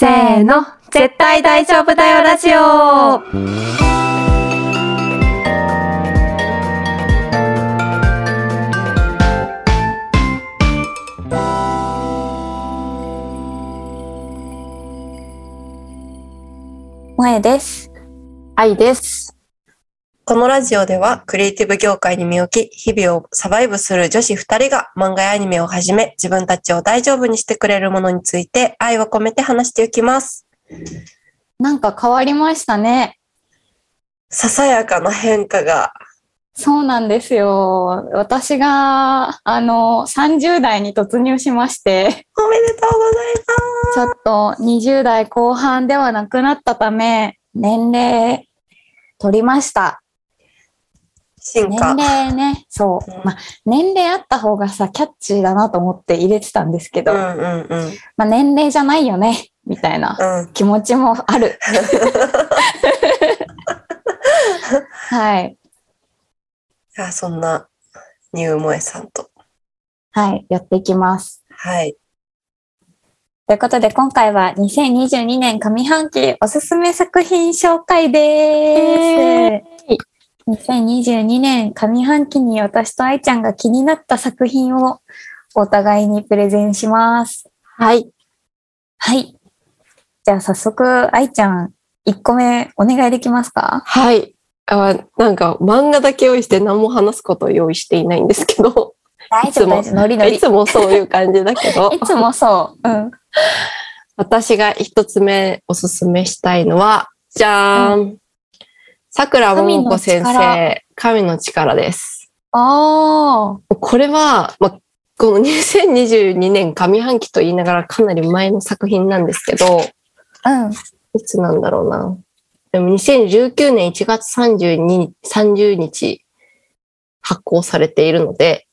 せーの、絶対大丈夫だよラジオ萌です。愛です。このラジオではクリエイティブ業界に身を置き、日々をサバイブする女子二人が漫画やアニメをはじめ、自分たちを大丈夫にしてくれるものについて愛を込めて話していきます。なんか変わりましたね。ささやかな変化が。そうなんですよ。私が、あの、30代に突入しまして、おめでとうございます。ちょっと20代後半ではなくなったため、年齢取りました。年進化。齢ね、そううん。まあ、年齢あった方がさ、キャッチーだなと思って入れてたんですけど、うんうんうん。まあ、年齢じゃないよね、みたいなうん。気持ちもある。はい。いや、そんな、ニュー萌えさんと。はい。やっていきます。はい。ということで、今回は2022年上半期おすすめ作品紹介です。2022年上半期に私と愛ちゃんが気になった作品をお互いにプレゼンします。はい。はい。じゃあ早速、愛ちゃん、1個目お願いできますか？はい。あなんか漫画だけ用意して何も話すことを用意していないんですけど、大丈夫、大丈夫。ノリノリ。いつもそういう感じだけど い、つもそう。うん。私が一つ目おすすめしたいのは、じゃーん。桜ももこ先生、神の力です。あこれは、まあ、この2022年上半期と言いながらかなり前の作品なんですけど、あ。うん。いつなんだろうな。でも2019年1月32 30日発行されているので、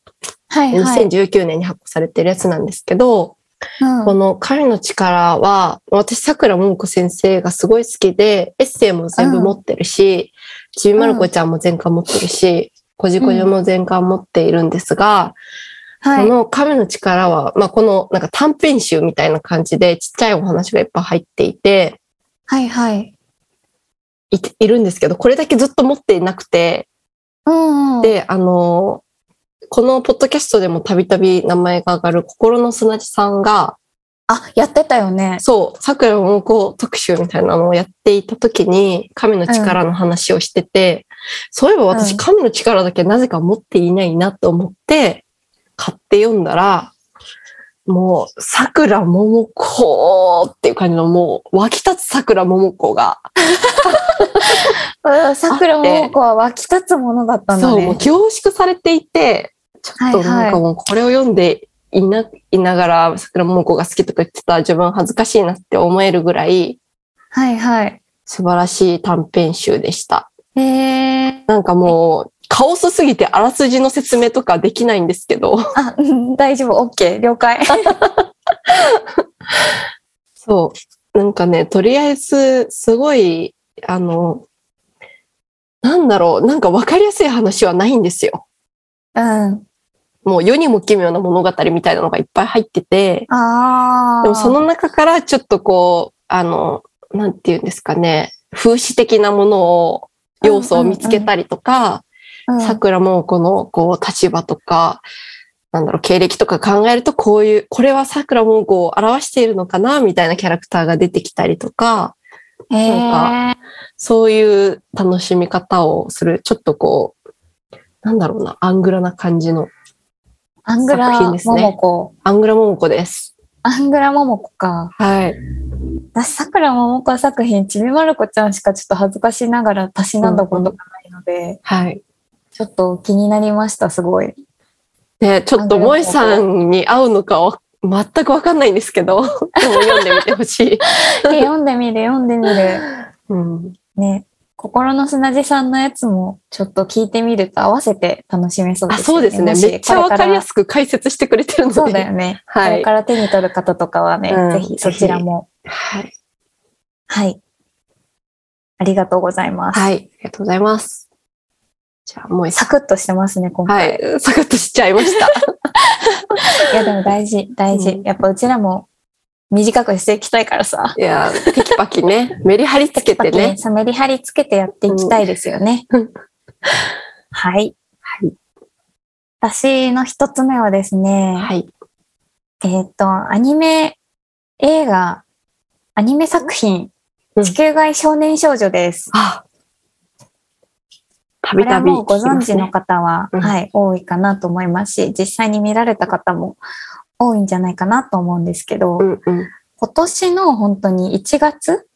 はいはい。2019年に発行されているやつなんですけど、うんこの神の力は、私、桜桃子先生がすごい好きで、エッセイも全部持ってるし、ちびまる子ちゃんも全巻持ってるし、こじこじも全巻持っているんですが、はい。この神の力は、まあ、このなんか短編集みたいな感じでちっちゃいお話がいっぱい入っていて、はいはい。いいるんですけど、これだけずっと持っていなくて、うんうん。で、あの、このポッドキャストでもたびたび名前が上がる心の砂地さんが、あ、やってたよね。そう、桜桃子特集みたいなのをやっていた時に、神の力の話をしてて、そういえば私、うん神の力だけなぜか持っていないなと思って、買って読んだら、もう、桜桃子っていう感じの、もう、湧き立つ桜桃子が、うん桜桃子は湧き立つものだったんだそう、もうね。凝縮されていて、ちょっとなんかもうこれを読んでいな、いながら桜桃子が好きとか言ってた自分恥ずかしいなって思えるぐらいはいはい。素晴らしい短編集でした。へえ。なんかもう、カオスすぎてあらすじの説明とかできないんですけど、あ、うん大丈夫。オッケー。了解。そう。なんかね、とりあえず、すごい、あの、なんだろう、なんかわかりやすい話はないんですよ。うん。もう世にも奇妙な物語みたいなのがいっぱい入ってて、ああ。でもその中からちょっとこう、あの、なんていうんですかね、風刺的なものを、要素を見つけたりとか、うん、桜桃子のこう立場とか、なんだろう、経歴とか考えるとこういう、これは桜桃子を表しているのかな、みたいなキャラクターが出てきたりとか、へなんえ。そういう楽しみ方をする、ちょっとこう、なんだろうな、アングラな感じの、アングラ作品ですね桃子。アングラ桃子です。アングラ桃子か。はい。私、桜桃子作品、ちびまる子ちゃんしかちょっと恥ずかしながらたしなんだことがないので、はい。ちょっと気になりました、すごい。で、ちょっと萌えさんに合うのかは全くわかんないんですけど、読んでみてほしい。え読んでみる、読んでみる。うん。ね。心の砂地さんのやつもちょっと聞いてみると合わせて楽しめそうであ、すよね。そうですね。めっちゃわかりやこすく解説してくれてるので。そうだよね。はいこれから手に取る方とかはね、うんぜひそちらも。はい。はい。ありがとうございます。はい。ありがとうございます。じゃあ、萌えさサクッとしてますね、今ん。は回。い。サクッとしちゃいました。いや、でも大事、大事。うんやっぱうちらも短くしていきたいからさ。いや、テキパキね。メリハリつけてね。さメリハリつけてやっていきたいですよね。うんはい。はい。私の一つ目はですね、はい。えっ、と、アニメ、映画、アニメ作品、うん地球外少年少女です。あたびたびご存知のね。方は、うんはい、多いかなと思いますし、実際に見られた方も多いんじゃないかなと思うんですけど、うんうん。今年の本当に1月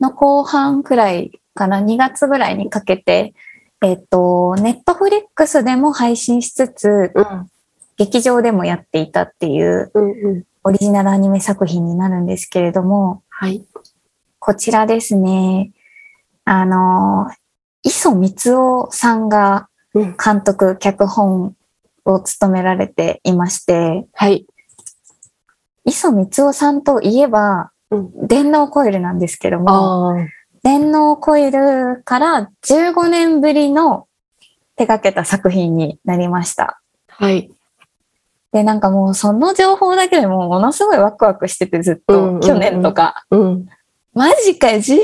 の後半くらいから2月ぐらいにかけて、えっ、と、ネットフリックスでも配信しつつ、うん劇場でもやっていたっていううんうん。オリジナルアニメ作品になるんですけれども、はい。こちらですね、あの、磯光夫さんがうん。監督、脚本を務められていまして、はい。磯光夫さんといえば、うん電脳コイルなんですけども。電脳コイルから15年ぶりの手掛けた作品になりました。はい。で、なんかもうその情報だけでもうものすごいワクワクしててずっうんうんうんと、去年とか、うん。マジかよ、15年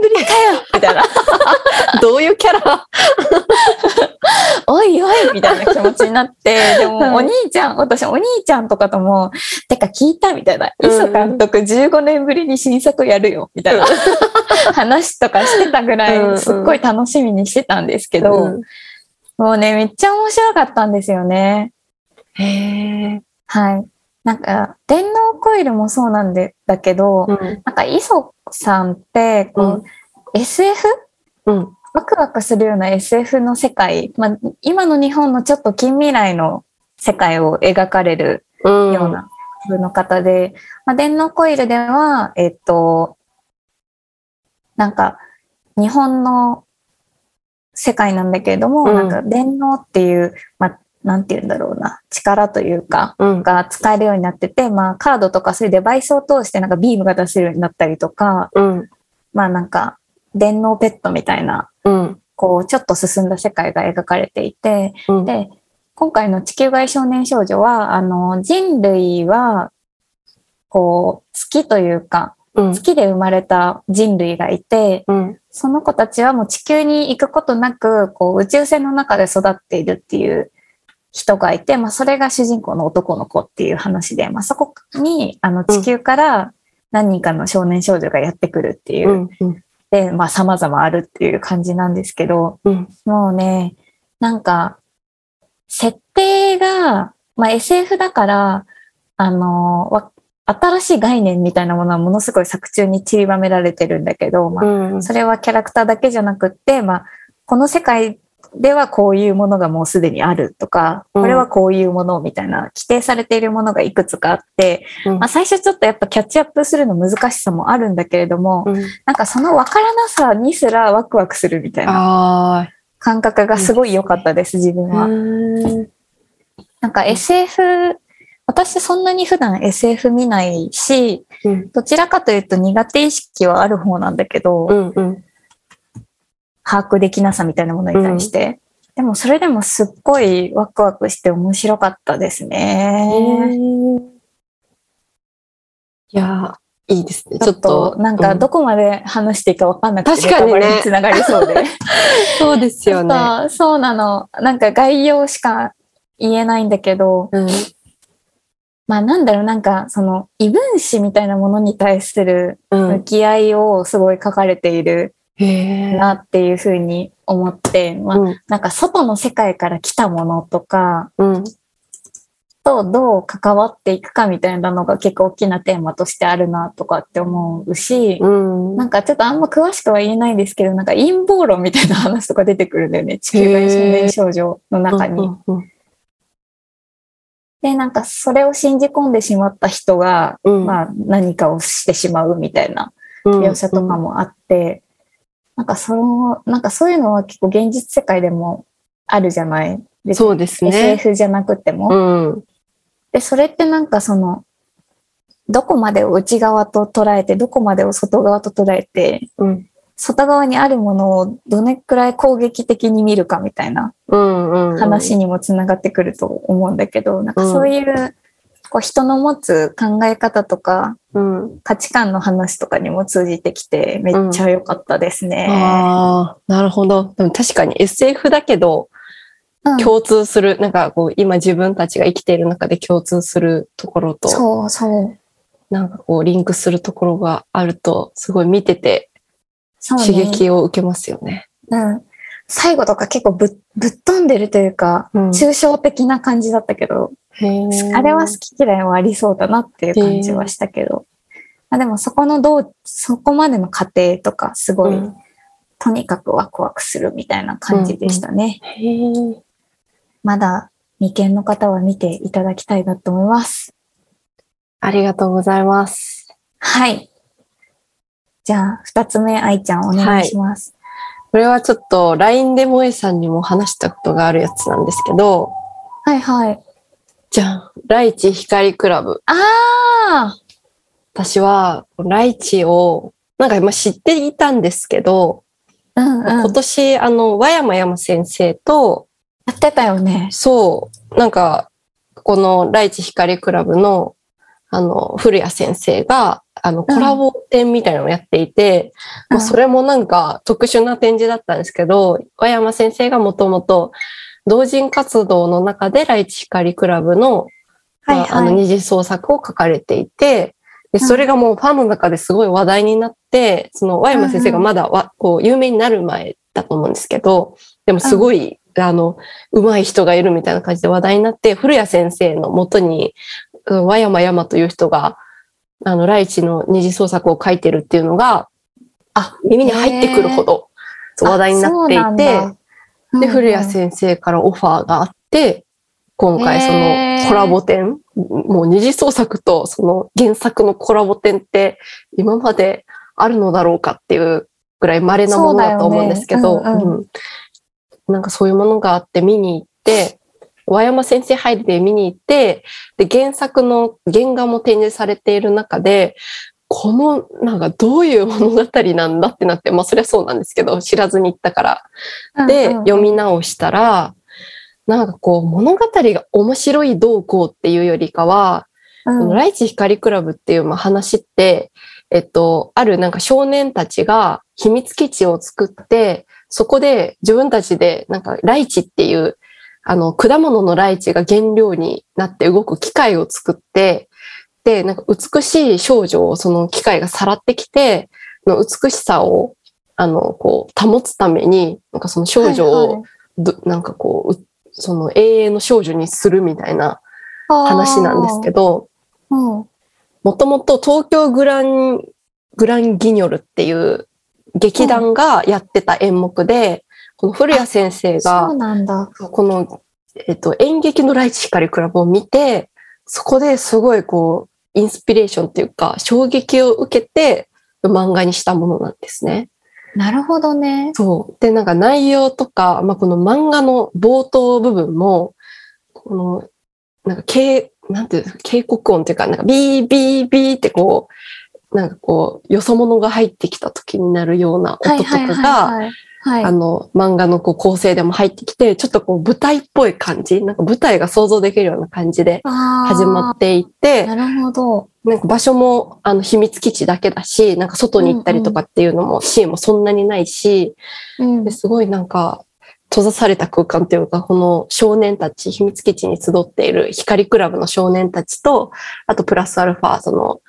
ぶりかよみたいな、どういうキャラ？おいおいみたいな気持ちになって、でもはいお兄ちゃん、私お兄ちゃんとかとも、てか聞いたみたいな、うん。磯監督15年ぶりに新作やるよみたいな。話とかしてたぐらい、すっごい楽しみにしてたんですけど、うん。もうね、めっちゃ面白かったんですよね。へえ。はい。なんか、電脳コイルもそうなんでだけど、うん。なんか、磯さんって、こう、うん SF? うん。ワクワクするような SF の世界、まあ、今の日本のちょっと近未来の世界を描かれるうん。ような風の方で、まあ、電脳コイルでは、えっと、なんか、日本の世界なんだけれども、うんなんか電脳っていう、まあ、なんて言うんだろうな、力というか、うん。が使えるようになってて、まあ、カードとかそういうデバイスを通してなんかビームが出せるようになったりとか、うん。まあなんか、電脳ペットみたいな、うん。こう、ちょっと進んだ世界が描かれていて、うん。で、今回の地球外少年少女は、あの、人類は、こう、月というか、うん。月で生まれた人類がいて、うん。その子たちはもう地球に行くことなく、こう、宇宙船の中で育っているっていう人がいて、まあ、それが主人公の男の子っていう話で、まあ、そこに、あの、地球から何人かの少年少女がやってくるっていうう、ん。うん。で、まあ、様々あるっていう感じなんですけど、うん。もうね、なんか、設定が、まあ、SF だから、あの、わ新しい概念みたいなものはものすごい作中に散りばめられてるんだけど、まあ、うん。それはキャラクターだけじゃなくって、まあ、この世界ではこういうものがもうすでにあるとか、うんこれはこういうものみたいな、規定されているものがいくつかあって、うんまあ、最初ちょっとやっぱキャッチアップするの難しさもあるんだけれども、うん。なんかそのわからなさにすらワクワクするみたいなあ感覚がすごい良かったです、自分あ。は。うん。なんか SF、私そんなに普段 SF 見ないし、うん。どちらかというと苦手意識はある方なんだけど、うん。うん。把握できなさみたいなものに対して。でもそれでもすっごいワクワクして面白かったですね。いやー、いいですね。ちょっとなんかどこまで話していいかわかんなくて、確かにねつながりそうで。そうですよね。そうなの。なんか概要しか言えないんだけど、うん。まあなんだろう、なんかその異分子みたいなものに対するうん。向き合いをすごい書かれている。なっていうふうに思って、まあうん。なんか外の世界から来たものとかうん。とどう関わっていくかみたいなのが結構大きなテーマとしてあるなとかって思うし、うん。なんかちょっとあんま詳しくは言えないんですけど、なんか陰謀論みたいな話とか出てくるんだよね。地球外少年少女の中に。うん。で、なんかそれを信じ込んでしまった人が、うん。まあ何かをしてしまうみたいなうん描写とか。もあって、なんかその、なんかそういうのは結構現実世界でもあるじゃない？そうですね。SF じゃなくても。うん。で、それってなんかその、どこまでを内側と捉えて、どこまでを外側と捉えて、うん。外側にあるものをどれくらい攻撃的に見るかみたいな。話にもつながってくると思うんだけど、なんかそういうこう人の持つ考え方とかうん。価値観の話とかにも通じてきてめっちゃ良かったですね。ああ、なるほど。でも確かに SF だけど、うん共通する、なんかこう、今自分たちが生きている中で共通するところと、そうそう。なんかこう、リンクするところがあると、すごい見てて刺激を受けますよね。うん。最後とか結構ぶぶっ飛んでるというか、うん抽象的な感じだったけど、あれは好き嫌いはありそうだなっていう感じはしたけど、まあ、でもそこのどう、そこまでの過程とかすごい、うんとにかくワクワクするみたいな感じでしたね。へーまだ未見の方は見ていただきたいなと思います。ありがとうございます。はい。じゃあ、二つ目、愛ちゃんお願いします。これはちょっと LINE で萌えさんにも話したことがあるやつなんですけど、はい、はい、じゃん、ライチ光クラブ。ああ私は、ライチを、なんか今知っていたんですけど、うんうん。今年、あの、和山山先生と、やってたよね。そう、なんか、このライチ光クラブの、あの、古谷先生が、あの、コラボ展みたいなのをやっていて、まあ、それもなんか特殊な展示だったんですけど、和山先生がもともと同人活動の中でライチ光クラブの、はいまああのはい。二次創作を書かれていて、でそれがもうファンの中ですごい話題になって、その和山先生がまだわ、こう有名になる前だと思うんですけど、でもすごい、あの、上手い人がいるみたいな感じで話題になって、古谷先生のもとに、うん和山山という人が、あの、ライチの二次創作を書いてるっていうのが、あ、耳に入ってくるほど、話題になっていて、で、古谷先生からオファーがあって、今回そのコラボ展、もう二次創作とその原作のコラボ展って今まであるのだろうかっていうぐらい稀なものだと思うんですけど、うんなんかそういうものがあって見に行って、和山先生入りで見に行って、で、原作の原画も展示されている中で、この、なんかどういう物語なんだってなって、まあそりゃそうなんですけど、知らずに行ったから。で、読み直したら、なんかこう物語が面白いどうこうっていうよりかは、うんライチ光クラブっていうまあ話って、えっと、あるなんか少年たちが秘密基地を作って、そこで自分たちでなんかライチっていう、あの、果物のライチが原料になって動く機械を作って、で、なんか美しい少女をその機械がさらってきて、の美しさを、あの、こう、保つために、なんかその少女を、どなんかこうう、その永遠の少女にするみたいな話なんですけど、ど、もともと東京グラン、グランギニョルっていう劇団がやってた演目で、この古谷先生そがう、なんだ。この、えっと、演劇のライチ光クラブを見て、そこですごいこう、インスピレーションっていうか、衝撃を受けて漫画にしたものなんですね。なるほどね。そう。で、なんか内容とか、まあ、この漫画の冒頭部分も、この、なんか警、なんていうの警告音っていうか、なんかビービービーってこう、なんかこう、よそ者が入ってきた時になるような音とかが、はい。はいあの、漫画のこう構成でも入ってきて、ちょっとこう舞台っぽい感じ、なんか舞台が想像できるような感じで始まっっていて、なるほど。なんか場所もあの秘密基地だけだし、なんか外に行ったりとかっていうのもシーンもそんなにないし、うんですごいなんか閉ざされた空間っていうか、この少年たち、秘密基地に集っている光クラブの少年たちと、あとプラスアルファ、その、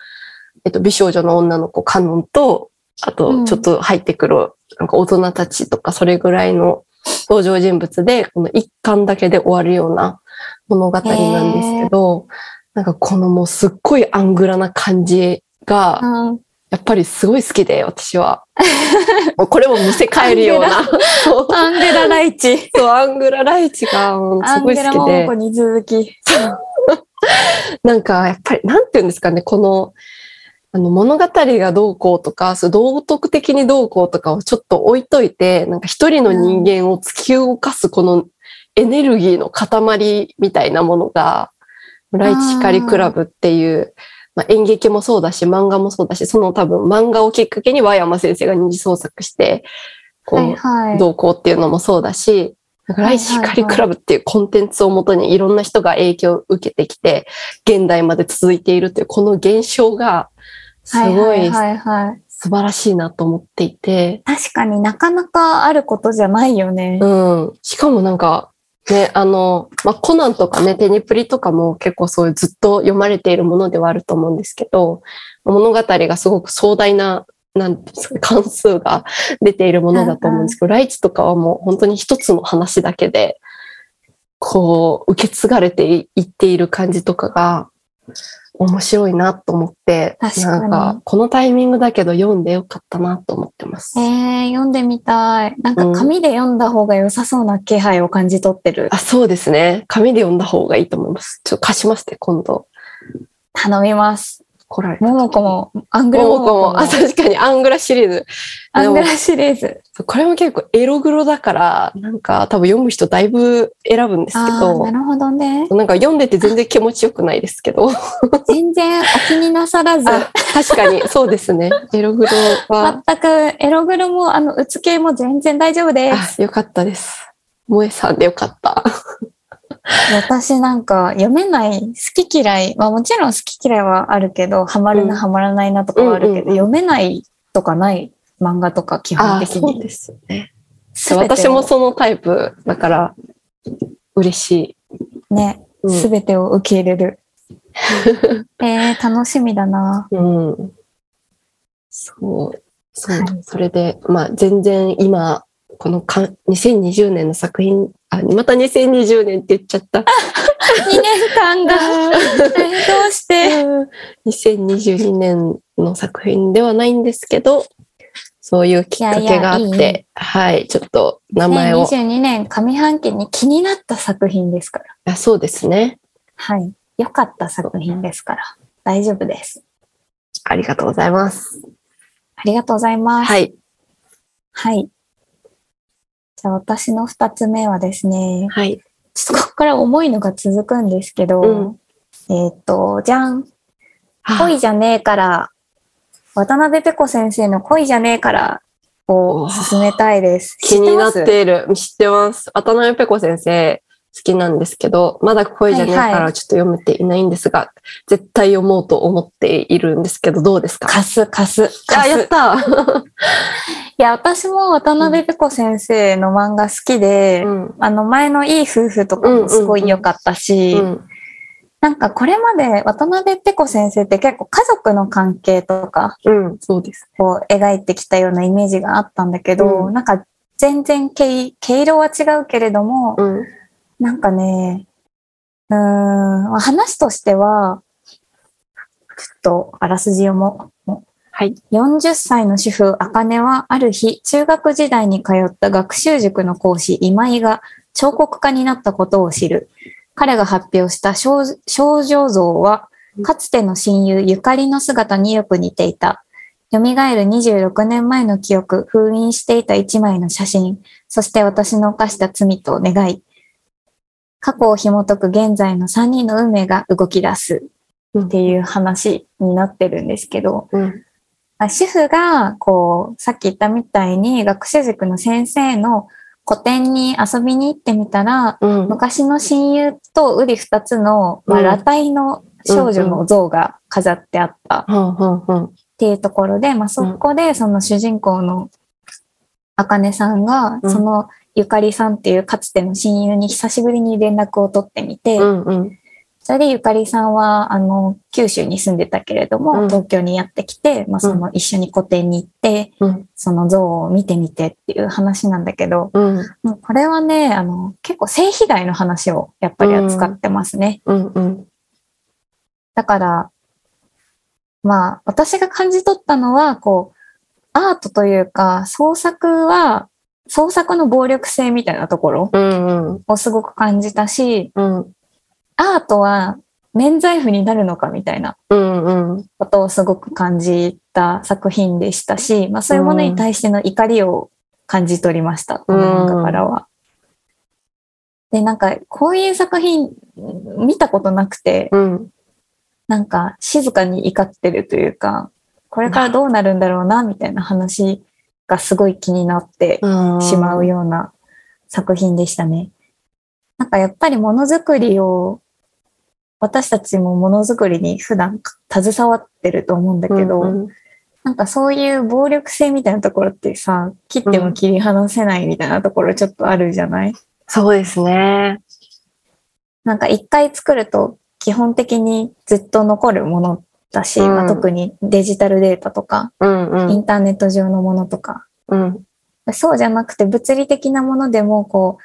えっと、美少女の女の子カノンと、あとちょっと入ってくる、なんか大人たちとか、それぐらいの登場人物で、この一巻だけで終わるような物語なんですけど、なんかこのもうすっごいアングラな感じが、うんやっぱりすごい好きで、私は。もうこれもむせ返るような。アングラライチ。そう、アングラライチがうんすごいアングラ好きで桃子、に続き。なんかやっぱり、なんて言うんですかね、この、あの物語がどうこうとか、そう道徳的にどうこうとかをちょっと置いといて、なんか一人の人間を突き動かすこのエネルギーの塊みたいなものが、ライチ光クラブっていう、まあ、演劇もそうだし、漫画もそうだし、その多分漫画をきっかけに和山先生が二次創作して、こう、はいはい。どうこうっていうのもそうだし、ライチ光クラブっていうコンテンツをもとにいろんな人が影響を受けてきて、現代まで続いているというこの現象が、すごいはいはい。素晴らしいなと思っていて、確かになかなかあることじゃないよね。うん。しかもなんか、ね、あの、まあ、コナンとかね、テニプリとかも結構そういうずっと読まれているものではあると思うんですけど、物語がすごく壮大な、なんていうんですか、関数が出ているものだと思うんですけど、ライチとかはもう本当に一つの話だけで、こう、受け継がれていっている感じとかが、面白いなと思って、確かになんか、このタイミングだけど読んでよかったなと思ってます。えー、読んでみたい。なんか紙で読んだ方が良さそうな気配を感じ取ってる。あ、そうですね。紙で読んだ方がいいと思います。ちょっと貸しますね、今度。頼みます。来られた。ももこも、アングラももこも、あ、確かにアングラシリーズ。アングラシリーズ。これも結構エログロだから、なんか多分読む人だいぶ選ぶんですけどな、るほどね。なんか読んでて全然気持ちよくないですけど。全然お気になさらず、あ確かに、そうですね。エログロは、全くエログロも、あの、うつ系も全然大丈夫です。あ、よかったです。萌えさんでよかった。私なんか読めない、好き嫌い、まあもちろん好き嫌いはあるけど、ハマるうんな、ハマらないなとかはあるけど、うんうんうん読めないとかない漫画とか基本あ、的に。そうですよね。私もそのタイプだから、嬉しい。ね、うんすべてを受け入れる。えー、楽しみだな。うん。そう。そう。それで、まあ、全然今、このか2020年の作品、あ、また2020年って言っちゃった。2年間が、えーどうして 2022年の作品ではないんですけど、そういうきっかけがあって、いやいやいいはい、ちょっと名前を。2022年上半期に気になった作品ですから。あそうですね。はい。良かった作品ですから。大丈夫です。ありがとうございます。ありがとうございます。はい。はい。じゃあ私の二つ目はですね、はい。ちょっとここから重いのが続くんですけど、うんえっ、と、じゃん。あ恋じゃねえから、渡辺ペコ先生の恋じゃねえからを進めたいです。気になっている。知ってます。渡辺ペコ先生好きなんですけど、まだ恋じゃねえかはいはいらちょっと読めていないんですが、絶対読もうと思っているんですけど、どうですか？貸す、貸す、あ。やった いや、私も渡辺ペコ先生の漫画好きで、うん。あの前のいい夫婦とかもすごい良かったし、うん。なんかこれまで渡辺ペコ先生って結構家族の関係とかうん。そうです。こう描いてきたようなイメージがあったんだけど、うんなんか全然毛毛色は違うけれども、うん。なんかね、うーん、まあ話としては、ちょっとあらすじ読もはい。40歳の主婦、あかねは、ある日、中学時代に通った学習塾の講師、今井が彫刻家になったことを知る。彼が発表した少少女像は、かつての親友、ゆかりの姿によく似ていた。蘇る26年前の記憶、封印していた一枚の写真、そして私の犯した罪と願い。過去を紐解く現在の3人の運命が動き出すっていう話になってるんですけど、うん。あ主婦が、こう、さっき言ったみたいに学習塾の先生の個展に遊びに行ってみたら、うん。昔の親友と瓜二つの、まあ、うん裸体の少女の像が飾ってあった。っていうところで、まあ、そこでその主人公のあかねさんが、うんそのゆかりさんっていうかつての親友に久しぶりに連絡を取ってみて、うんうん。それでゆかりさんは、あの、九州に住んでたけれども、うん東京にやってきて、まあ、その一緒に個展に行って、うんその像を見てみてっていう話なんだけど、うん。もうこれはね、あの、結構性被害の話をやっぱり扱ってますね。うんうん。だから、まあ、私が感じ取ったのは、こう、アートというか、創作は、創作の暴力性みたいなところ。をすごく感じたし、うんアートは免罪符になるのかみたいな。ことをすごく感じた作品でしたし、まあそういうものに対しての怒りを感じ取りました、この漫画からは。で、なんかこういう作品見たことなくて、うん。なんか静かに怒ってるというか、これからどうなるんだろうな、みたいな話がすごい気になってしまうような作品でしたね。なんかやっぱりものづくりを、私たちもものづくりに普段携わってると思うんだけど、うんうんなんかそういう暴力性みたいなところってさ、切っても切り離せないみたいなところちょっとあるじゃない、そうですね。なんか一回作ると基本的にずっと残るものだし、うんまあ、特にデジタルデータとか、うんうん。インターネット上のものとか、うん。そうじゃなくて物理的なものでもこう、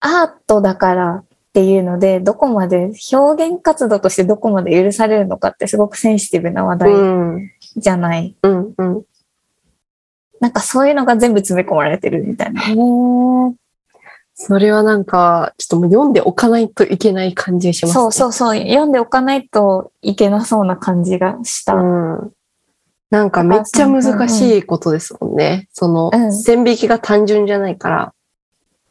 アートだからっていうので、どこまで表現活動としてどこまで許されるのかってすごくセンシティブな話う題ん。じゃない。うん。うん。なんかそういうのが全部詰め込まれてるみたいな。それはなんか、ちょっともう読んでおかないといけない感じがしますね。そうそうそう。読んでおかないといけなそうな感じがした。うん。なんかめっちゃ難しいことですもんね。そのう、ん線引きが単純じゃないから、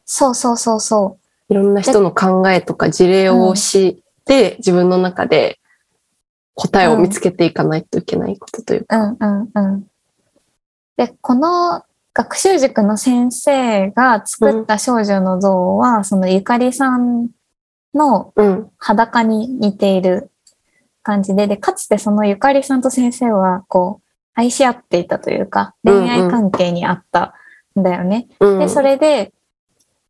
そうそうそうそいろんな人の考えとか事例を知って、自分の中で答えを見つけていかないといけないことというう。か。うんうんうん。で、この学習塾の先生が作った少女の像は、そのゆかりさんのうん。裸に似ている感じで、で、かつてそのゆかりさんと先生は、こう、愛し合っていたというか、うんうん恋愛関係にあったんだよね。うん。で、それで、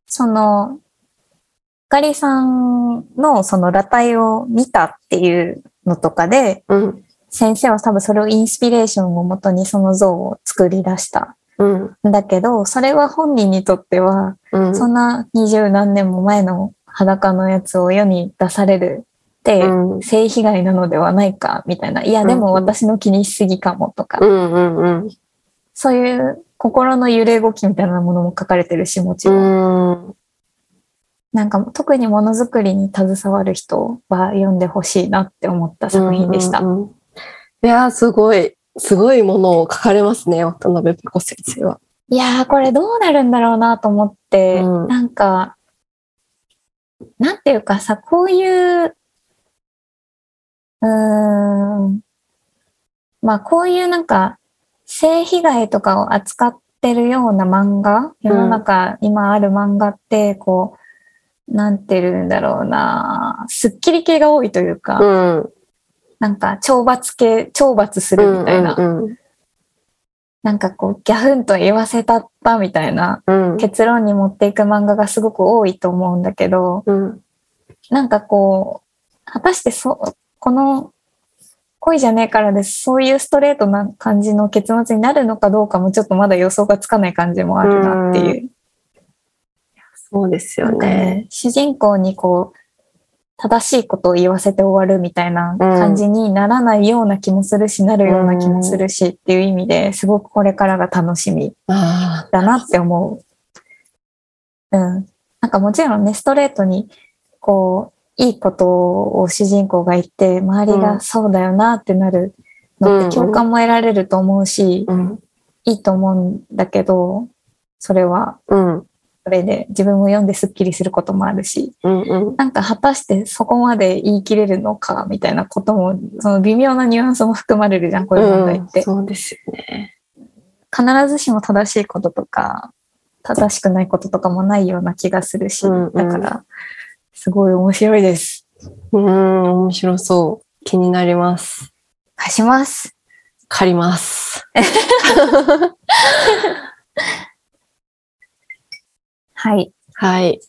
その、ゆかりさんのその裸体を見たっていうのとかで、うん。先生は多分それをインスピレーションをもとにその像を作り出したうん。んだけど、それは本人にとっては、うん。そんな二十何年も前の裸のやつを世に出されるって、うん。性被害なのではないか、みたいな。いや、でも私の気にしすぎかもとか、うん。うん。うん。そういう心の揺れ動きみたいなものも書かれてるし、もちうろん。ん。なんか特にものづくりに携わる人は読んでほしいなって思った作品でした。うんうんうんいやー、すごい、すごいものを書かれますね、渡辺ペコ先生は。いやー、これどうなるんだろうなと思って、うんなんか、なんていうかさ、こういう、うーん、まあこういうなんか、性被害とかを扱ってるような漫画、世の中、今ある漫画って、こう、なんていうんだろうな、スッキリ系が多いというか、うん。なんか懲罰系、懲罰するみたいな、うん。うんなんかこう、ギャフンと言わせたったみたいな、うん。結論に持っていく漫画がすごく多いと思うんだけど、うん。なんかこう、果たしてそ、この恋じゃねえからです。そういうストレートな感じの結末になるのかどうかもちょっとまだ予想がつかない感じもあるなっていう。そうですよね。ね、主人公にこう、正しいことを言わせて終わるみたいな感じにならないような気もするし、なるような気もするしっていう意味ですごくこれからが楽しみあだなって思う。うん。なんかもちろんね、ストレートに、こう、いいことを主人公が言って、周りうんがそうだよなってなるのって共感も得られると思うし、あ。うん。いいと思うんだけど、それは、うん。それで自分も読んでスッキリすることもあるし、うん。うん。なんか果たしてそこまで言い切れるのか、みたいなことも、その微妙なニュアンスも含まれるじゃん、こういう問題って。そうですよね。必ずしも正しいこととか、正しくないこととかもないような気がするし、うんうんだから、すごい面白いです。うん、面白そう。気になります。貸します。借ります。はい。はい。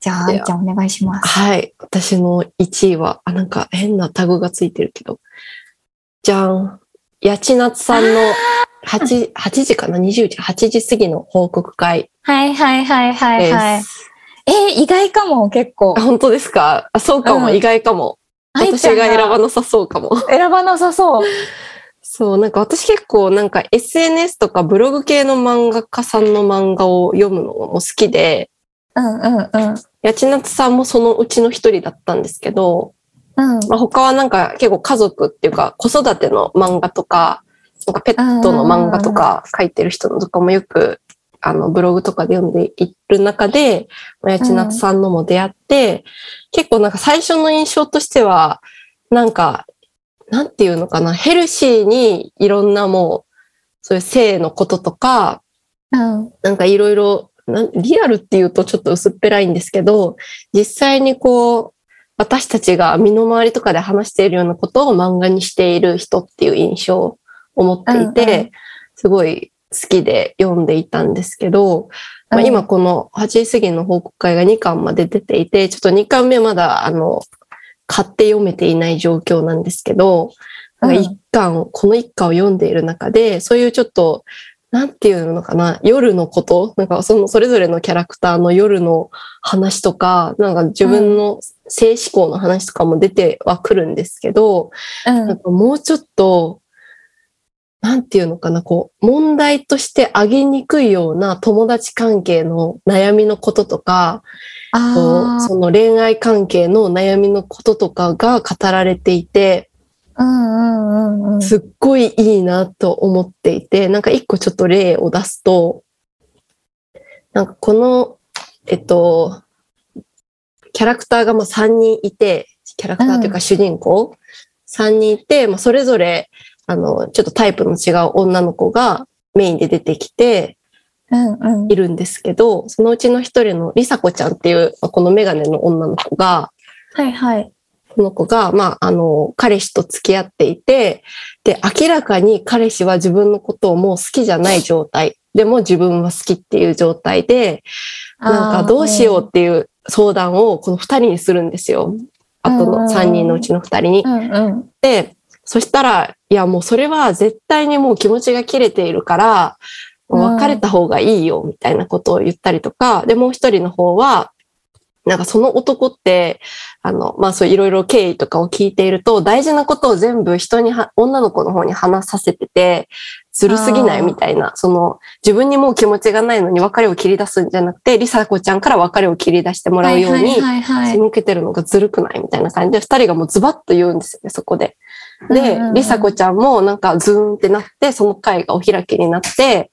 じゃあ、愛ちゃんお願いします。はい。私の1位は、あ、なんか変なタグがついてるけど。じゃん。八千夏さんの8、8時かな ?20 時、8時過ぎの報告会はいはいはいはい。はい。えー意外かも、結構あ。本当ですか？あ、そうかも、うん意外かも。私が選ばなさそうかも。選ばなさそう。そう、なんか私結構なんか SNS とかブログ系の漫画家さんの漫画を読むのも好きで、うんうんうん。八千夏さんもそのうちの一人だったんですけど、うん。まあ、他はなんか結構家族っていうか子育ての漫画とか、なんかペットの漫画とか書いてる人のとかもよく、あの、ブログとかで読んでいる中で、まあ八千夏さんのも出会って、結構なんか最初の印象としては、なんか、なんていうのかな、ヘルシーにいろんなもう、そういう性のこととか、うん。なんかいろいろ、リアルっていうとちょっと薄っぺらいんですけど、実際にこう、私たちが身の回りとかで話しているようなことを漫画にしている人っていう印象を持っていて、うんうんすごい好きで読んでいたんですけど、まあ、うん今この8時過ぎの報告会が2巻まで出ていて、ちょっと2巻目まだあの、買って読めていない状況なんですけど、なんかうん一巻を、この一巻を読んでいる中で、そういうちょっと、なんていうのかな、夜のこと、なんかそのそれぞれのキャラクターの夜の話とか、なんか自分の性思考の話とかも出てはくるんですけど、うん。なんかもうちょっと、なんていうのかな、こう、問題として挙げにくいような友達関係の悩みのこととか、こあうその恋愛関係の悩みのこととかが語られていて、あ。うんうんうんうん。すっごいいいなと思っていて、なんか一個ちょっと例を出すと、なんかこの、えっと、キャラクターがまあ3人いて、キャラクターというか主人公、3人いて、まあ、それぞれ、あの、ちょっとタイプの違う女の子がメインで出てきてうんうんいるんですけど、そのうちの一人のりさこちゃんっていう、まあこのメガネの女の子が、はいはい。この子が、まあ、あの、彼氏と付き合っていて、で、明らかに彼氏は自分のことをもう好きじゃない状態。でも自分は好きっていう状態で、なんかどうしようっていう相談をこの二人にするんですよ。あとの三人のうちの二人にう。んうん。で、そしたら、いやもうそれは絶対にもう気持ちが切れているから、別れた方がいいよ、みたいなことを言ったりとか、で、もう一人の方は、なんかその男って、あの、まあそういろいろ経緯とかを聞いていると、大事なことを全部人には、女の子の方に話させてて、ずるすぎないみたいな、その、自分にもう気持ちがないのに別れを切り出すんじゃなくて、りさこちゃんから別れを切り出してもらうように、仕向けてるのがずるくないみたいな感じで、二人がもうズバッと言うんですよね、そこで。でりさこちゃんもなんかズーンってなって、その会がお開きになって、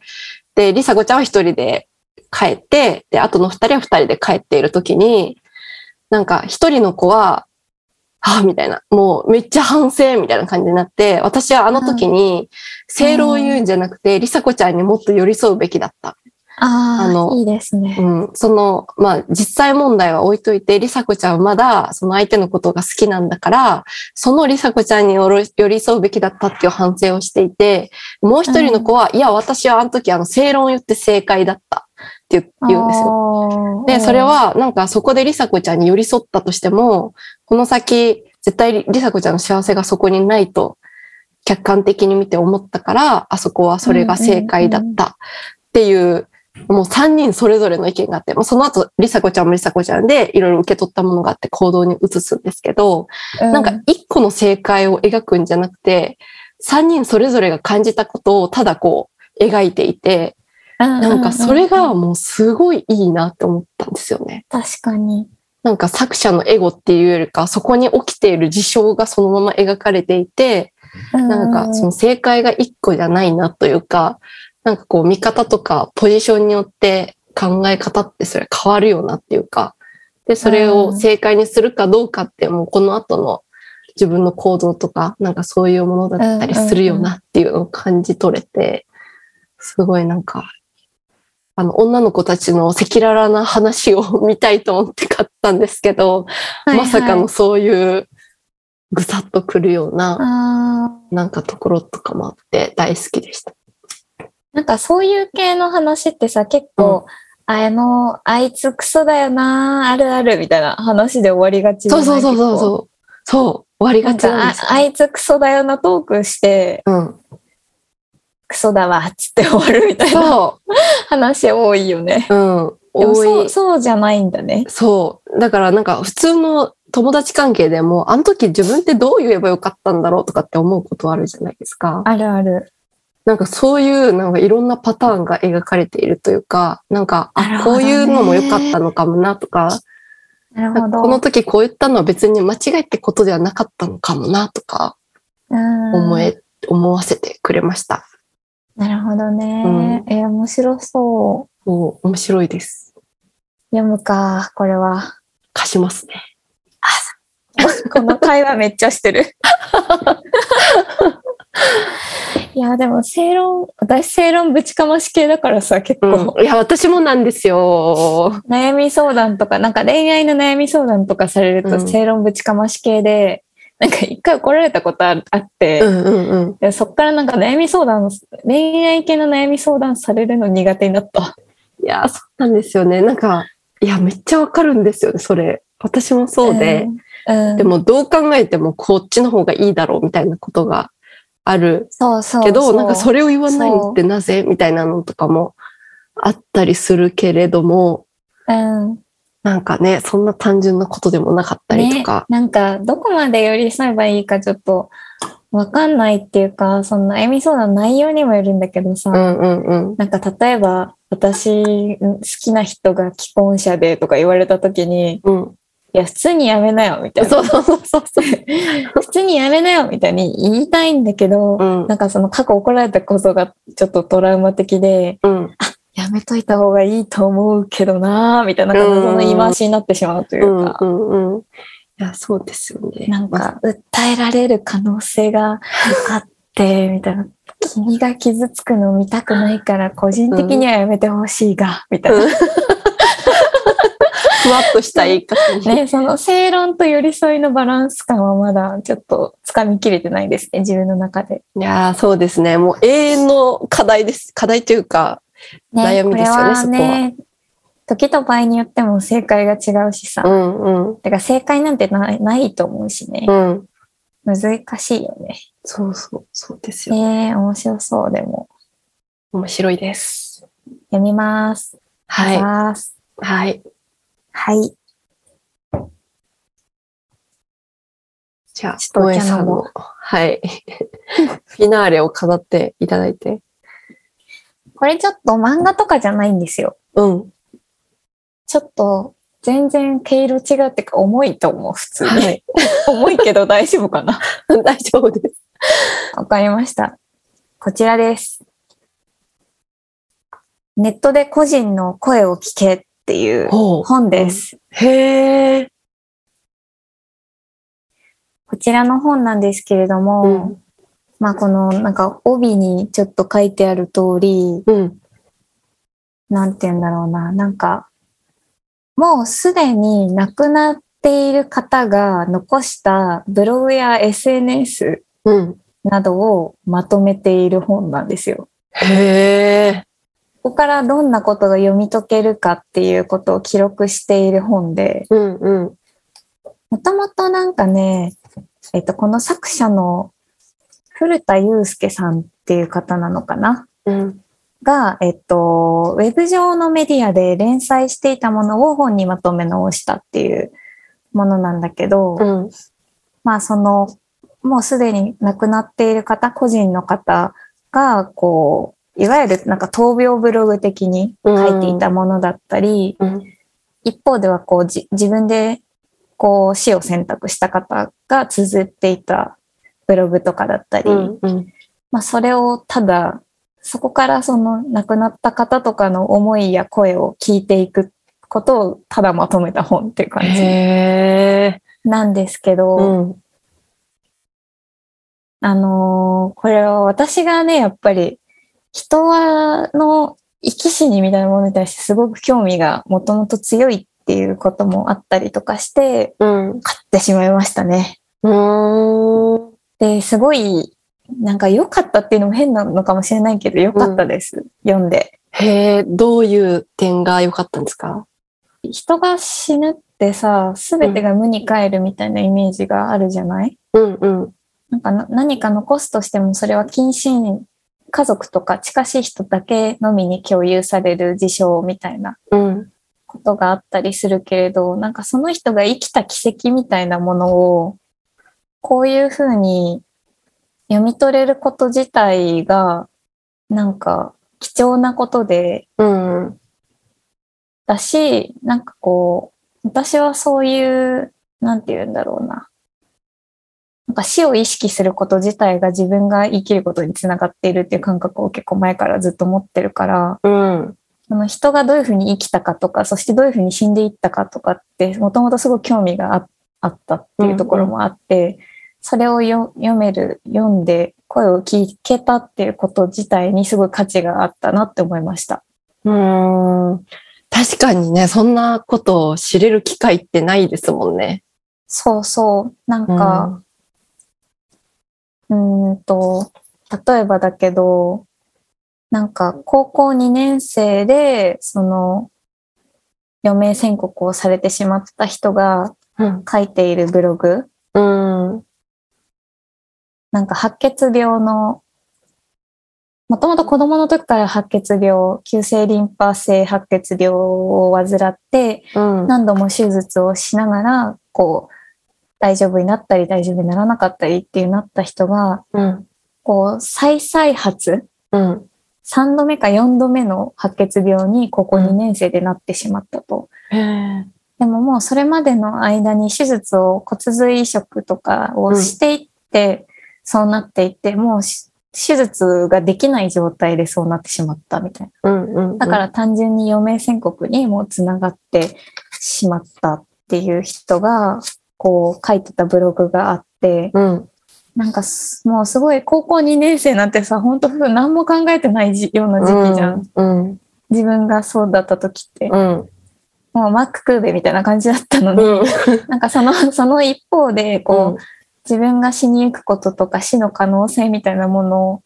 で、りさこちゃんは一人で帰って、で、あとの二人は二人で帰っている時に、なんか一人の子は、はあ、みたいな、もうめっちゃ反省みたいな感じになって、私はあの時に、正論を言うんじゃなくて、りさこちゃんにもっと寄り添うべきだった。ああのあ、いいですね。うん、その、まあ、実際問題は置いといて、りさこちゃんはまだ、その相手のことが好きなんだから、そのりさこちゃんに寄り添うべきだったっていう反省をしていて、もう一人の子は、いや、私はあの時、あの、正論を言って正解だったって言言うんですよ。よで、それ、は、なんかそこでりさこちゃんに寄り添ったとしても、この先、絶対りさこちゃんの幸せがそこにないと、客観的に見て思ったから、あそこはそれが正解だったっていう、もう3人それぞれの意見があって、まあ、その後、りさこちゃんもりさこちゃんでいろいろ受け取ったものがあって行動に移すんですけど、なんか一個の正解を描くんじゃなくて、3人それぞれが感じたことをただこう描いていて、ななんかそれがもうすごいいいなって思ったんですよね。確かに。なんか作者のエゴっていうよりか、そこに起きている事象がそのまま描かれていて、なんかその正解が一個じゃないなというか、なんかこう見方とかポジションによって考え方ってそれ変わるよなっていうか、で、それを正解にするかどうかってもうこの後の自分の行動とか、なんかそういうものだったりするよなっていうのを感じ取れて、すごいなんか、あの、女の子たちの赤裸々な話を見たいと思って買ったんですけど、まさかのそういうぐさっとくるような、なんかところとかもあって大好きでした。なんかそういう系の話ってさ、結構、あの、あいつクソだよな、あるあるみたいな話で終わりがちそうそうそうそうう。そう。そう、終わりがちなんですよ。あいつクソだよなトークして、うん。クソだわ、つって終わるみたいなそ話多いよね。う。うん。多い。うそうじゃないんだね。そう。だからなんか普通の友達関係でも、あの時自分ってどう言えばよかったんだろうとかって思うことあるじゃないですか。あるある。なんかそういうなんかいろんなパターンが描かれているというか、なんか、あ、こういうのも良かったのかもなとか、なるほど。この時こう言ったのは別に間違いってことではなかったのかもなとかうん思え、思わせてくれました。なるほどね。えー面白そう。そう、面白いです。読むか、これは。貸しますね。この会話めっちゃしてる。いや、でも正論、私正論ぶちかまし系だからさ、結構、うん、いや、私もなんですよ。悩み相談とか、なんか恋愛の悩み相談とかされるとうん正論ぶちかまし系で、なんか一回怒られたことああって、うんうんうん。でそっからなんか悩み相談、恋愛系の悩み相談されるの苦手になった。いや、そうなんですよね。なんか、いや、めっちゃわかるんですよね、それ。私もそうで。うん、うんでも、どう考えてもこっちの方がいいだろうみたいなことがあるそうそうけど、そうなんかそれを言わないってなぜみたいなのとかもあったりするけれども、うん。なんかね、そんな単純なことでもなかったりとか。ね、なんか、どこまで寄り添えばいいかちょっとわかんないっていうか、その悩み相談の内容にもよるんだけどさ、うんうんうん。なんか例えば、私好きな人が既婚者でとか言われた時に、うん。いや、普通にやめなよ、みたいな。そうそうそう。普通にやめなよ、みたいに言いたいんだけど、うん。なんかその過去怒られたことがちょっとトラウマ的で、うん。やめといた方がいいと思うけどなみたいな、うんその言い回しになってしまうというか、うんうんうん。いや、そうですよね。なんか、訴えられる可能性が あって、みたいな。君が傷つくの見たくないから、個人的にはやめてほしいが、みたいな。うんふわっとした言い方に。ね、その正論と寄り添いのバランス感はまだちょっと掴みきれてないですね、自分の中で。いやーそうですね。もう永遠の課題です。課題というか、ね、悩みですよねこれはね、時と場合によっても正解が違うしさ。うんうん。てか正解なんてないないと思うしねう。ん。難しいよね。そうそう、そうですよ。えー、面白そう、でも。面白いです。読みます。はい。はい。はい。じゃあ、ちょっとの、はい。フィナーレを飾っていただいて。これちょっと漫画とかじゃないんですよ。うん。ちょっと全然毛色違うってか重いと思う、普通に。はい。重いけど大丈夫かな。大丈夫です。わかりました。こちらです。ネットで個人の声を聞けっていう。本です。へえ。こちらの本なんですけれども、うん。まあこのなんか帯にちょっと書いてある通り、うん。なんて言うんだろうな、なんか、もうすでに亡くなっている方が残したブログや SNS うん。などをまとめている本なんですよ。へえ。ここからどんなことが読み解けるかっていうことを記録している本で、うんうん。もともとなんかね、えっと、この作者の古田祐介さんっていう方なのかな？うん。が、えっと、ウェブ上のメディアで連載していたものを本にまとめ直したっていうものなんだけど、うん。まあその、もうすでに亡くなっている方、個人の方が、こう、いわゆるなんか闘病ブログ的に書いていたものだったり、うん。一方ではこうじ自分でこう死を選択した方が綴っていたブログとかだったり、うん。うん。まあそれをただ、そこからその亡くなった方とかの思いや声を聞いていくことをただまとめた本っていう感じ。なんですけど、うん。あのーこれは私がね、やっぱり人はの生き死にみたいなものに対してすごく興味がもともと強いっていうこともあったりとかして、うん。買ってしまいましたね。うーん。で、すごい、なんか良かったっていうのも変なのかもしれないけど、良かったです。読んで。へえ、どういう点が良かったんですか？人が死ぬってさ、すべてが無に帰るみたいなイメージがあるじゃない、うんうん。なんかな何か残すとしても、それは近親、家族とか近しい人だけのみに共有される事象みたいなうん。ことがあったりするけれど、なんかその人が生きた奇跡みたいなものを、こういうふうに読み取れること自体が、なんか貴重なことで、うん。だし、なんかこう、私はそういう、なんて言うんだろうな。なんか死を意識すること自体が自分が生きることにつながっているっていう感覚を結構前からずっと持ってるから、うん。その人がどういうふうに生きたかとか、そしてどういうふうに死んでいったかとかって、もともとすごく興味がああったっていうところもあって、それをよ読める、読んで声を聞けたっていうこと自体にすごい価値があったなって思いました。うーん。確かにね、そんなことを知れる機会ってないですもんね。そうそう。なんか、うーんと、例えばだけど、なんか高校2年生で、その、余命宣告をされてしまった人がうん。書いているブログ、うん。なんか白血病の、もともと子供の時から白血病、急性リンパ性白血病を患って、うん。何度も手術をしながら、こう、大丈夫になったり大丈夫にならなかったりっていうなった人が、うん。こう、再々発うん。3度目か4度目の白血病に高校2年生でなってしまったと。でももうそれまでの間に手術を骨髄移植とかをしていって、そうなっていって、もうし手術ができない状態でそうなってしまったみたいな。うん。うん。だから単純に余命宣告にもうつながってしまったっていう人が、こう書いてたブログがあって、うん。なんかすもうすごい高校2年生なんてさ、本当何も考えてないじような時期じゃん。うん。自分がそうだった時って。うん。もうマック・クーベみたいな感じだったのに、うん。なんかその、その一方で、こう、自分が死にゆくこととか死の可能性みたいなもの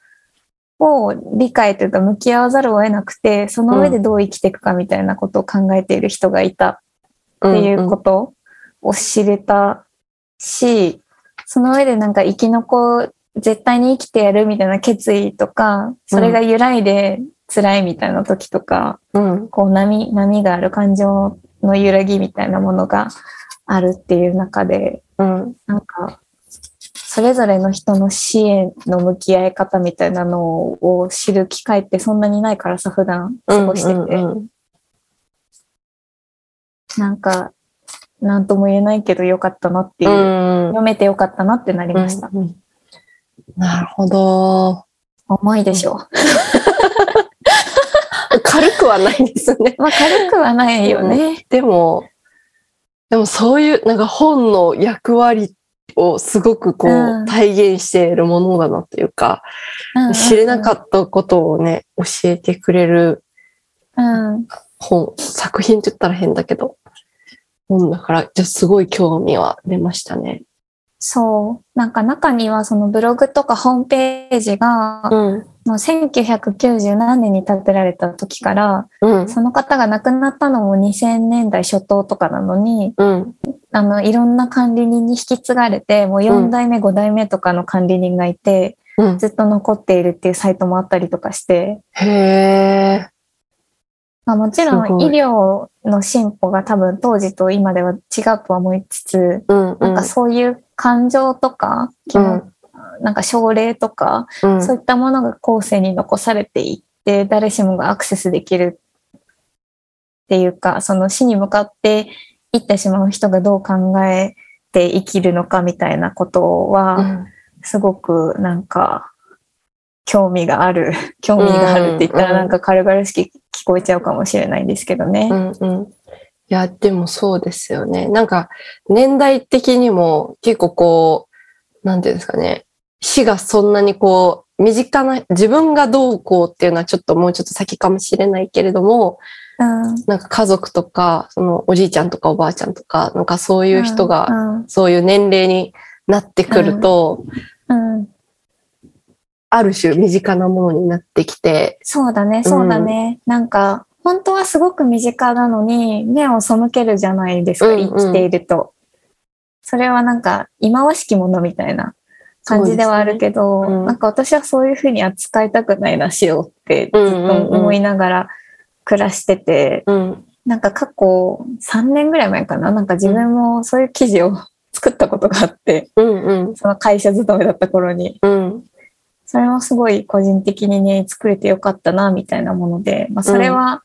を理解というか向き合わざるを得なくて、その上でどう生きていくかみたいなことを考えている人がいたっていうことを知れたし、その上でなんか生き残、絶対に生きてやるみたいな決意とか、それが揺らいで辛いみたいな時とか、うん。こう波、波がある感情の揺らぎみたいなものがあるっていう中で、うん。なんか、それぞれの人の支援の向き合い方みたいなのを知る機会ってそんなにないからさ、普段過ごしてて。うん。なんか、なんとも言えないけどよかったなっていう、うん。読めてよかったなってなりました。うんなるほど。重いでしょ。軽くはないですね。まあ軽くはないよね。でも、でもそういう、なんか本の役割をすごくこう、うん体現しているものだなというか、うんうんうん知れなかったことをね、教えてくれるうん。本、作品って言ったら変だけど、本だから、じゃあすごい興味は出ましたね。そう。なんか中にはそのブログとかホームページが、うん。もう1997年に建てられた時から、うん。その方が亡くなったのも2000年代初頭とかなのに、うん。あの、いろんな管理人に引き継がれて、もう4代目、5代目とかの管理人がいて、うん。ずっと残っているっていうサイトもあったりとかして、へえ。まあ、もちろん医療の進歩が多分当時と今では違うとは思いつつ、うん。なんかそういう感情とか、気持なんか症例とか、うん。そういったものが後世に残されていって、誰しもがアクセスできるっていうか、その死に向かっていってしまう人がどう考えて生きるのかみたいなことうは、んすごくなんか、興味がある、興味があるって言ったらなんか軽々しく聞こえちゃうかもしれないんですけどね。うんうん。いや、でもそうですよね。なんか、年代的にも結構こう、なんていうんですかね。死がそんなにこう、身近な、自分がどうこうっていうのはちょっともうちょっと先かもしれないけれども、うん。なんか家族とか、そのおじいちゃんとかおばあちゃんとか、なんかそういう人が、うんそういう年齢になってくると、うん。ある種身近なものになってきて、そうだね、そうだね。なんか、本当はすごく身近なのに、目を背けるじゃないですか、うんうん。生きていると。それはなんか、忌まわしきものみたいな感じではあるけど、ね。うん。なんか私はそういうふうに扱いたくないな、死をってずっうんうんうんと思いながら暮らしてて、うん、なんか過去3年ぐらい前かな、なんか自分もそういう記事を作ったことがあって、うん、うん、その会社勤めだった頃に。うん、それもすごい個人的にね、作れてよかったな、みたいなもので、まあ、それは、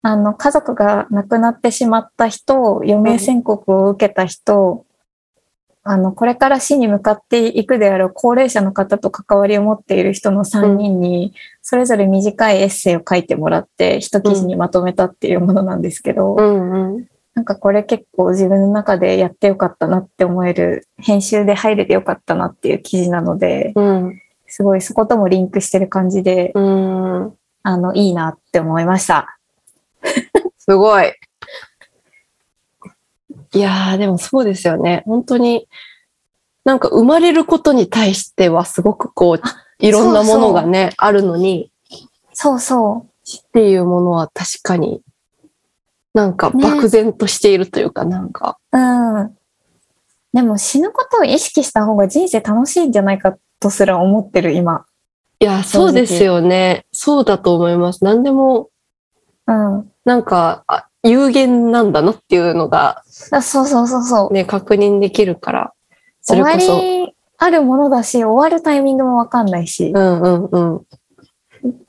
あの、家族が亡くなってしまった人、余命宣告を受けた人、あの、これから死に向かっていくであろう高齢者の方と関わりを持っている人の3人に、それぞれ短いエッセイを書いてもらって、一記事にまとめたっていうものなんですけど、うん、うん。なんかこれ結構自分の中でやってよかったなって思える、編集で入れてよかったなっていう記事なので、うん。すごいそこともリンクしてる感じで、うん。あの、いいなって思いました。すごい。いやー、でもそうですよね。本当に、なんか生まれることに対してはすごくこう、いろんなものがね、あるのに、そうそっていうものは確かに、なんかね漠然としているというか、なんか、う。うん。でも死ぬことを意識した方が人生楽しいんじゃないかとすら思ってる今。いや、そうですよね。そうだと思います。何でも、うん。なんか、あ有限なんだなっていうのがあそうそうそうそう。ね、確認できるから、そ終われこそ、りあるものだし、終わるタイミングもわかんないし。うんうんうん。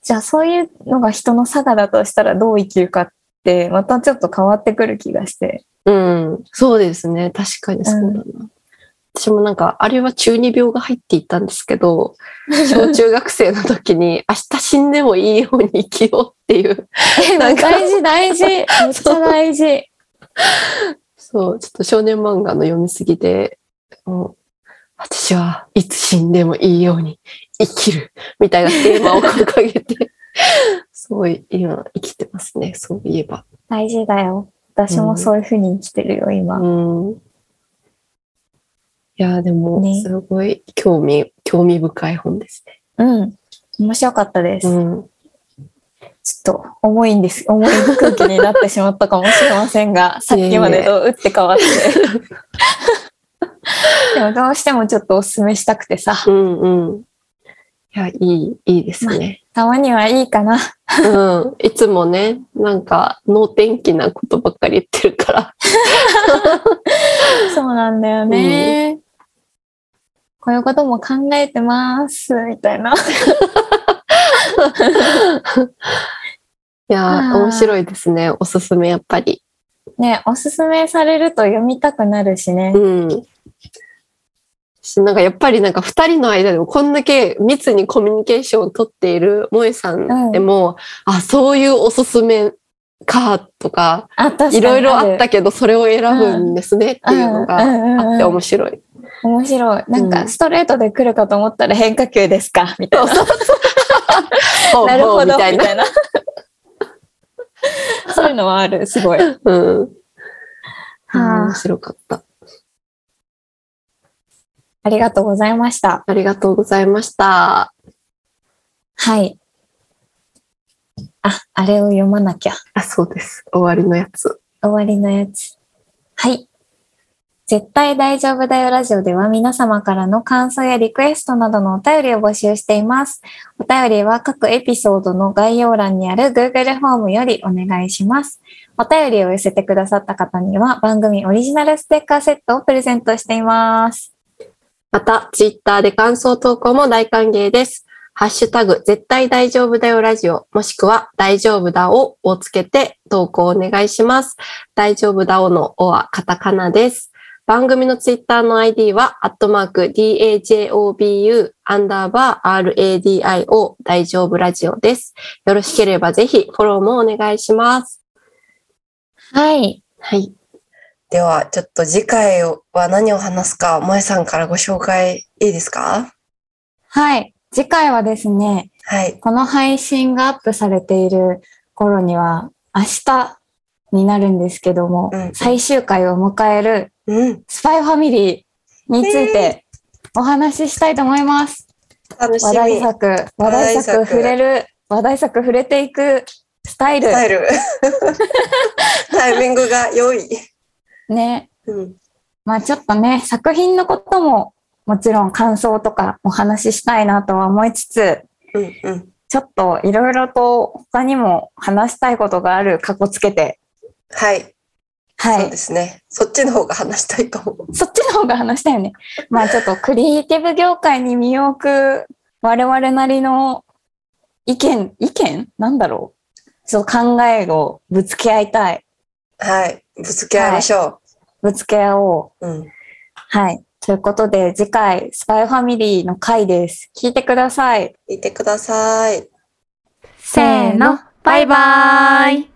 じゃあそういうのが人の差がだとしたらどう生きるかって、またちょっと変わってくる気がして。うん、そうですね。確かにそうだな。私もなんか、あれは中二病が入っていたんですけど、小中学生の時に、明日死んでもいいように生きようっていう、なんか大事大事。めっちゃ大事。そう、ちょっと少年漫画の読みすぎで、もう私はいつ死んでもいいように生きるみたいなテーマを掲げて、すごい今生きてますね、そういえば。大事だよ。私もそういうふうに生きてるよ、今。うん。いや、でもね、すごい興味、興味深い本ですね。うん。面白かったです。うん。ちょっと重いんです。重い空気になってしまったかもしれませんが、さっきまでと打って変わって。でもどうしてもちょっとおすすめしたくてさ、うんうん。いや、いい、いいですね。たまにはいいかな。うん。いつもね、なんか、能天気なことばっかり言ってるから。そうなんだよね。こういうことも考えてます、みたいな。いや面白いですね。おすすめ、やっぱり。ね、おすすめされると読みたくなるしね。うん。しなんかやっぱりなんか二人の間でもこんだけ密にコミュニケーションをとっている萌えさんでも、あ、そういうおすすめかとか、いろいろあっるたけどそれを選ぶんですねっていうのがうんうんうんうんあって面白い。面白い。なんうんか、ストレートで来るかと思ったら変化球ですか？みたいな。なるほど、みたいな。そういうのはある、すごい。うん。はあ面白かった。ありがとうございました。ありがとうございました。はい。あ、あれを読まなきゃ。あ、そうです。終わりのやつ。終わりのやつ。はい。絶対大丈夫だよラジオでは皆様からの感想やリクエストなどのお便りを募集しています。お便りは各エピソードの概要欄にある Google フォームよりお願いします。お便りを寄せてくださった方には番組オリジナルステッカーセットをプレゼントしています。また、ツイッターで感想投稿も大歓迎です。ハッシュタグ、絶対大丈夫だよラジオ、もしくは大丈夫だおをつけて投稿お願いします。大丈夫だおのおはカタカナです。番組のツイッターの ID は、アットマーク、DAJOBU、アンダーバー、RADIO、大丈夫ラジオです。よろしければぜひフォローもお願いします。はい。はい。では、ちょっと次回は何を話すか、萌えさんからご紹介いいですか？はい。次回はですね、はい。この配信がアップされている頃には明日になるんですけども、うん最終回を迎えるうん。スパイファミリーについてお話ししたいと思います。楽し話題み。作、話題作話題作触れる、話題作触れていくスタイル。スタイル。タイミングが良い。ね。うん。まあちょっとね、作品のことももちろん感想とかお話ししたいなとは思いつつ、うん。うん。ちょっといろいろと他にも話したいことがある過去つけて、はい。そうはいで。すね。そっちの方が話したいかも。そっちの方が話したよね。まあちょっとクリエイティブ業界に身を置く我々なりの意見、意見？なんだろうそう考えをぶつけ合いたい。はい。ぶつけ合いましょぶつけ合おう。う。うん。はい。ということで次回スパイファミリーの回です。聞いてください。聞いてください。せーの、バイバーイ